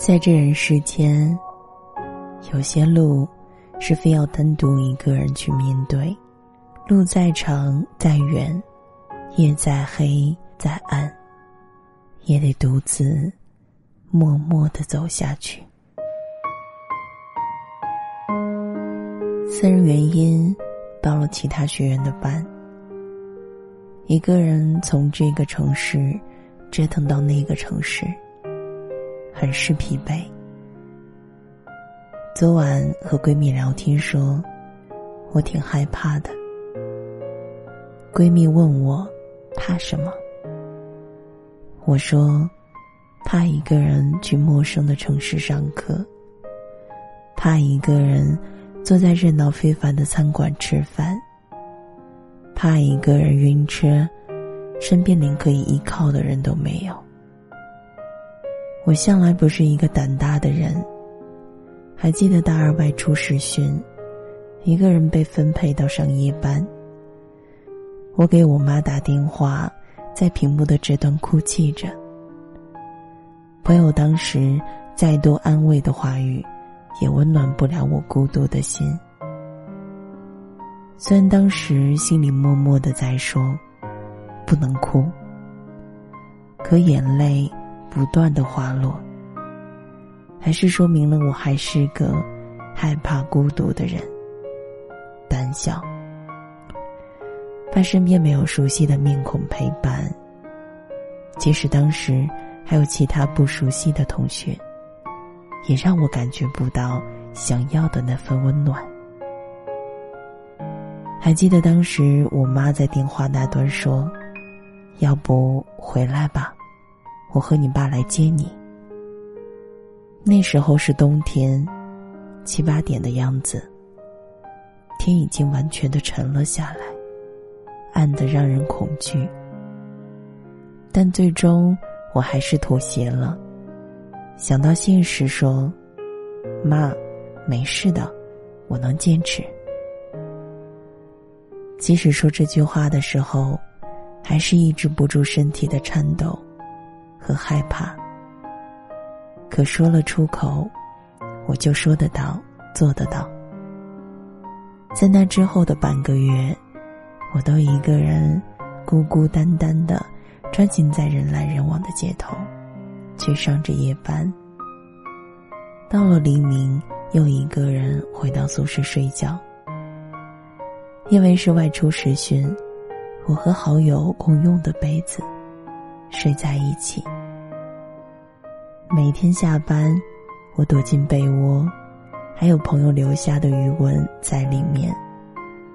在这人世间，有些路是非要单独一个人去面对，路再长再远，夜再黑再暗，也得独自默默的走下去。私人原因，报了其他学员的班。一个人从这个城市折腾到那个城市，很是疲惫。昨晚和闺蜜聊天说，我挺害怕的。闺蜜问我怕什么，我说怕一个人去陌生的城市上课，怕一个人。坐在热闹非凡的餐馆吃饭，怕一个人晕车，身边连可以依靠的人都没有。我向来不是一个胆大的人。还记得大二外出实训，一个人被分配到上夜班。我给我妈打电话，在屏幕的这端哭泣着。朋友当时再多安慰的话语。也温暖不了我孤独的心。虽然当时心里默默的在说，不能哭，可眼泪不断的滑落，还是说明了我还是个害怕孤独的人，胆小，怕身边没有熟悉的面孔陪伴。即使当时还有其他不熟悉的同学。也让我感觉不到想要的那份温暖。还记得当时我妈在电话那端说：“要不回来吧，我和你爸来接你。”那时候是冬天，七八点的样子，天已经完全的沉了下来，暗得让人恐惧。但最终我还是妥协了。想到现实，说：“妈，没事的，我能坚持。”即使说这句话的时候，还是抑制不住身体的颤抖和害怕。可说了出口，我就说得到，做得到。在那之后的半个月，我都一个人孤孤单单的穿行在人来人往的街头。去上着夜班，到了黎明，又一个人回到宿舍睡觉。因为是外出实训，我和好友共用的被子，睡在一起。每天下班，我躲进被窝，还有朋友留下的余温在里面，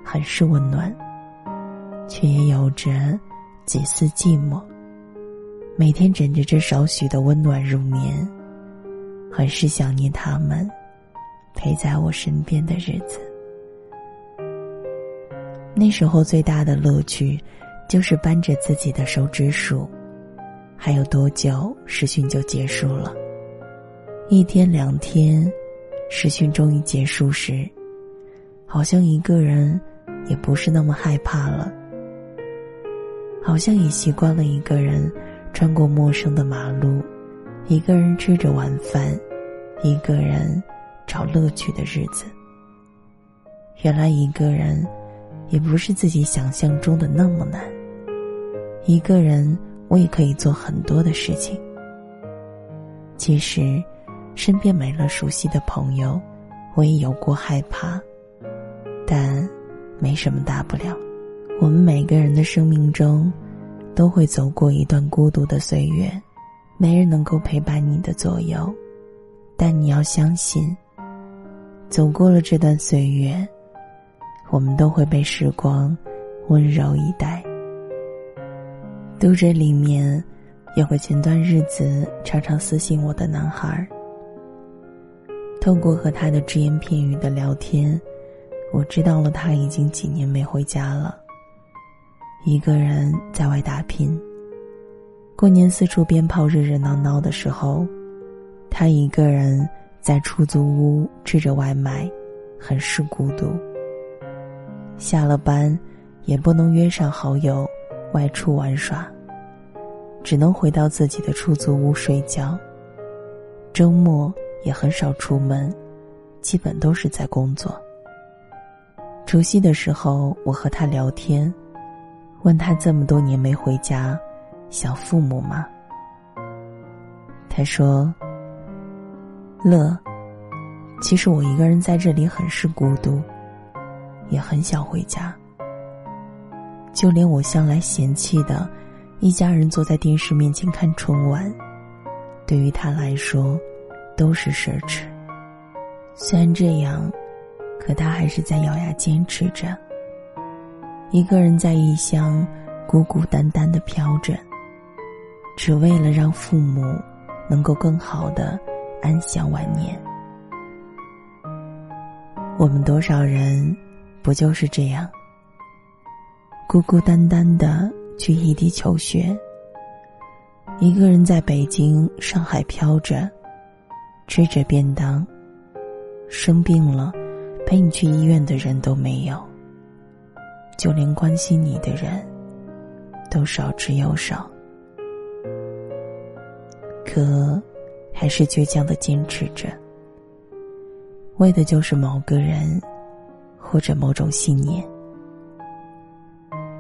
很是温暖，却也有着几丝寂寞。每天枕着这少许的温暖入眠，很是想念他们陪在我身边的日子。那时候最大的乐趣，就是扳着自己的手指数，还有多久实训就结束了。一天两天，实训终于结束时，好像一个人也不是那么害怕了，好像也习惯了一个人。穿过陌生的马路，一个人吃着晚饭，一个人找乐趣的日子。原来一个人也不是自己想象中的那么难。一个人我也可以做很多的事情。其实，身边没了熟悉的朋友，我也有过害怕，但没什么大不了。我们每个人的生命中。都会走过一段孤独的岁月，没人能够陪伴你的左右，但你要相信，走过了这段岁月，我们都会被时光温柔以待。读者里面有个前段日子常常私信我的男孩，透过和他的只言片语的聊天，我知道了他已经几年没回家了。一个人在外打拼。过年四处鞭炮热热闹闹的时候，他一个人在出租屋吃着外卖，很是孤独。下了班，也不能约上好友外出玩耍，只能回到自己的出租屋睡觉。周末也很少出门，基本都是在工作。除夕的时候，我和他聊天，问他这么多年没回家，想父母吗？他说：“乐，其实我一个人在这里很是孤独，也很想回家。就连我向来嫌弃的，一家人坐在电视面前看春晚，对于他来说，都是奢侈。虽然这样，可他还是在咬牙坚持着。一个人在异乡，孤孤单单的飘着，只为了让父母。”能够更好的安享晚年。我们多少人不就是这样，孤孤单单的去异地求学，一个人在北京、上海飘着，吃着便当，生病了，陪你去医院的人都没有，就连关心你的人都少之又少。可，还是倔强的坚持着，为的就是某个人，或者某种信念。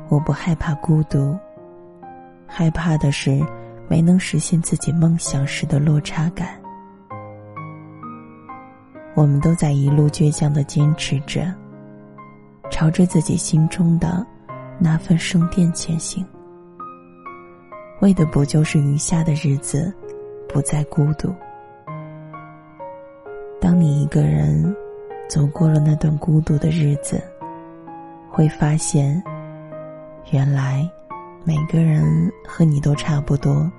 我不害怕孤独，害怕的是没能实现自己梦想时的落差感。我们都在一路倔强的坚持着，朝着自己心中的那份圣殿前行，为的不就是余下的日子？不再孤独。当你一个人走过了那段孤独的日子，会发现，原来每个人和你都差不多，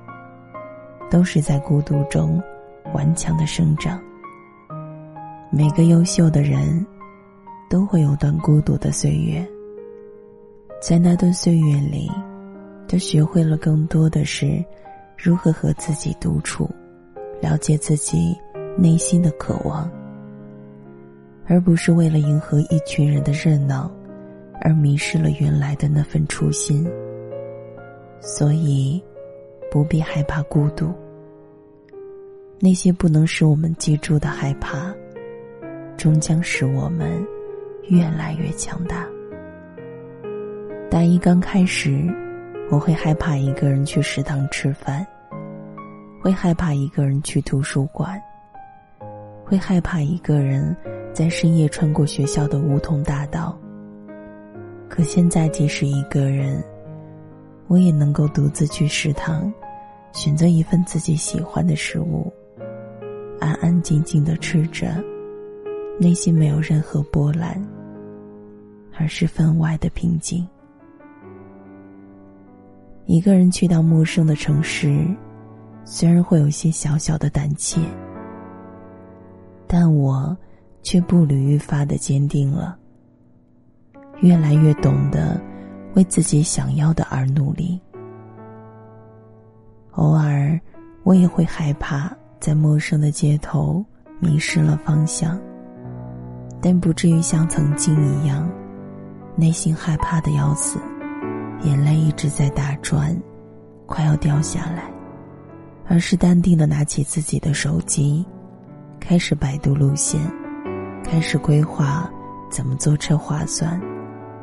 都是在孤独中顽强的生长。每个优秀的人都会有段孤独的岁月，在那段岁月里，他学会了更多的是。如何和自己独处，了解自己内心的渴望，而不是为了迎合一群人的热闹，而迷失了原来的那份初心。所以，不必害怕孤独。那些不能使我们记住的害怕，终将使我们越来越强大。大一刚开始。我会害怕一个人去食堂吃饭，会害怕一个人去图书馆，会害怕一个人在深夜穿过学校的梧桐大道。可现在，即使一个人，我也能够独自去食堂，选择一份自己喜欢的食物，安安静静的吃着，内心没有任何波澜，而是分外的平静。一个人去到陌生的城市，虽然会有些小小的胆怯，但我却步履愈发的坚定了。越来越懂得为自己想要的而努力。偶尔，我也会害怕在陌生的街头迷失了方向，但不至于像曾经一样，内心害怕的要死。眼泪一直在打转，快要掉下来，而是淡定的拿起自己的手机，开始百度路线，开始规划怎么坐车划算，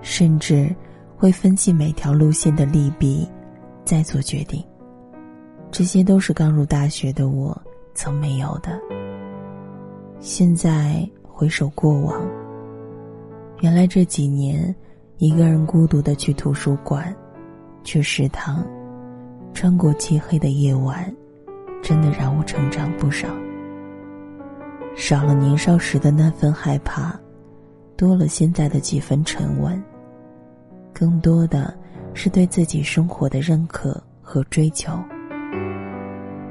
甚至会分析每条路线的利弊，再做决定。这些都是刚入大学的我曾没有的。现在回首过往，原来这几年。一个人孤独的去图书馆，去食堂，穿过漆黑的夜晚，真的让我成长不少。少了年少时的那份害怕，多了现在的几分沉稳。更多的是对自己生活的认可和追求。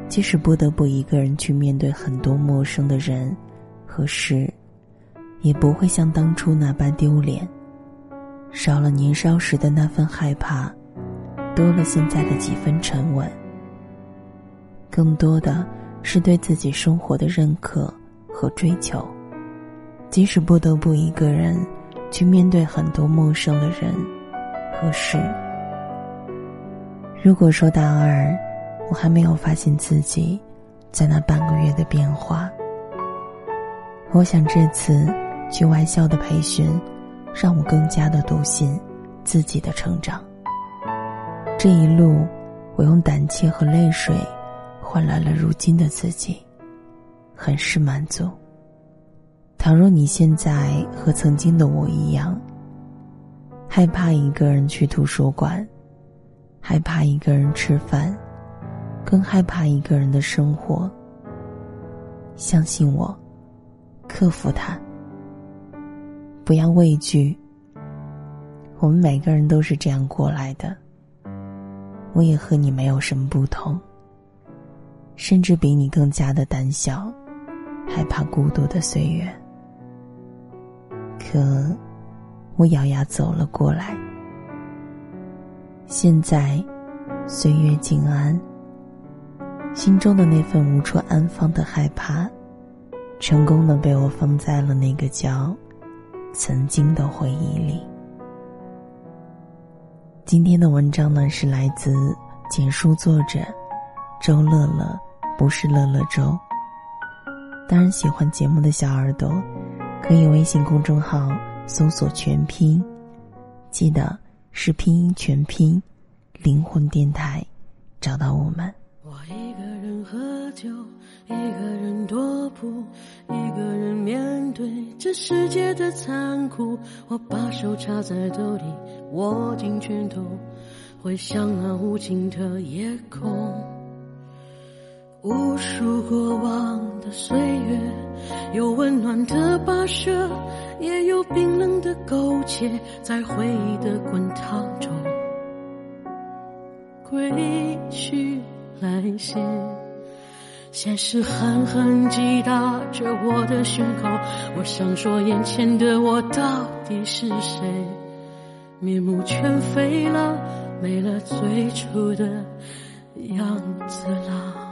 即使不得不一个人去面对很多陌生的人和事，也不会像当初那般丢脸。少了年少时的那份害怕，多了现在的几分沉稳。更多的是对自己生活的认可和追求，即使不得不一个人去面对很多陌生的人和事。如果说大二我还没有发现自己在那半个月的变化。我想这次去外校的培训，让我更加的笃信自己的成长。这一路，我用胆怯和泪水换来了如今的自己，很是满足。倘若你现在和曾经的我一样，害怕一个人去图书馆，害怕一个人吃饭，更害怕一个人的生活，相信我。克服它，不要畏惧。我们每个人都是这样过来的。我也和你没有什么不同，甚至比你更加的胆小，害怕孤独的岁月。可，我咬牙走了过来。现在，岁月静安，心中的那份无处安放的害怕。成功的被我放在了那个叫“曾经”的回忆里。今天的文章呢，是来自简书作者周乐乐，不是乐乐周。当然，喜欢节目的小耳朵，可以微信公众号搜索全拼，记得是拼音全拼，灵魂电台，找到我们。我一个人喝酒。一个人踱步，一个人面对这世界的残酷。我把手插在兜里，握紧拳头，回想那无尽的夜空。无数过往的岁月，有温暖的跋涉，也有冰冷的苟且，在回忆的滚烫中，归去来兮。现实狠狠击打着我的胸口，我想说，眼前的我到底是谁？面目全非了，没了最初的样子了。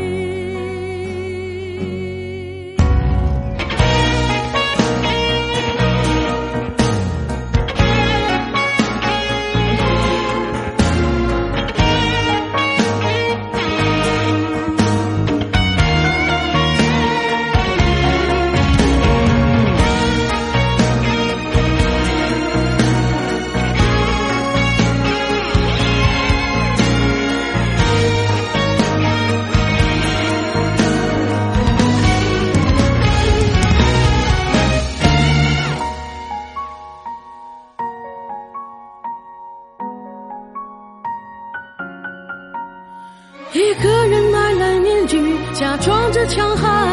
装着强悍，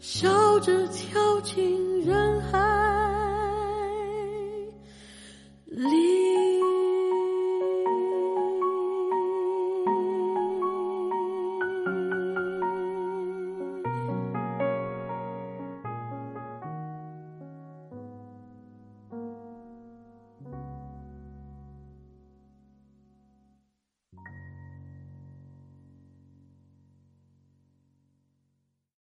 笑着跳进人海。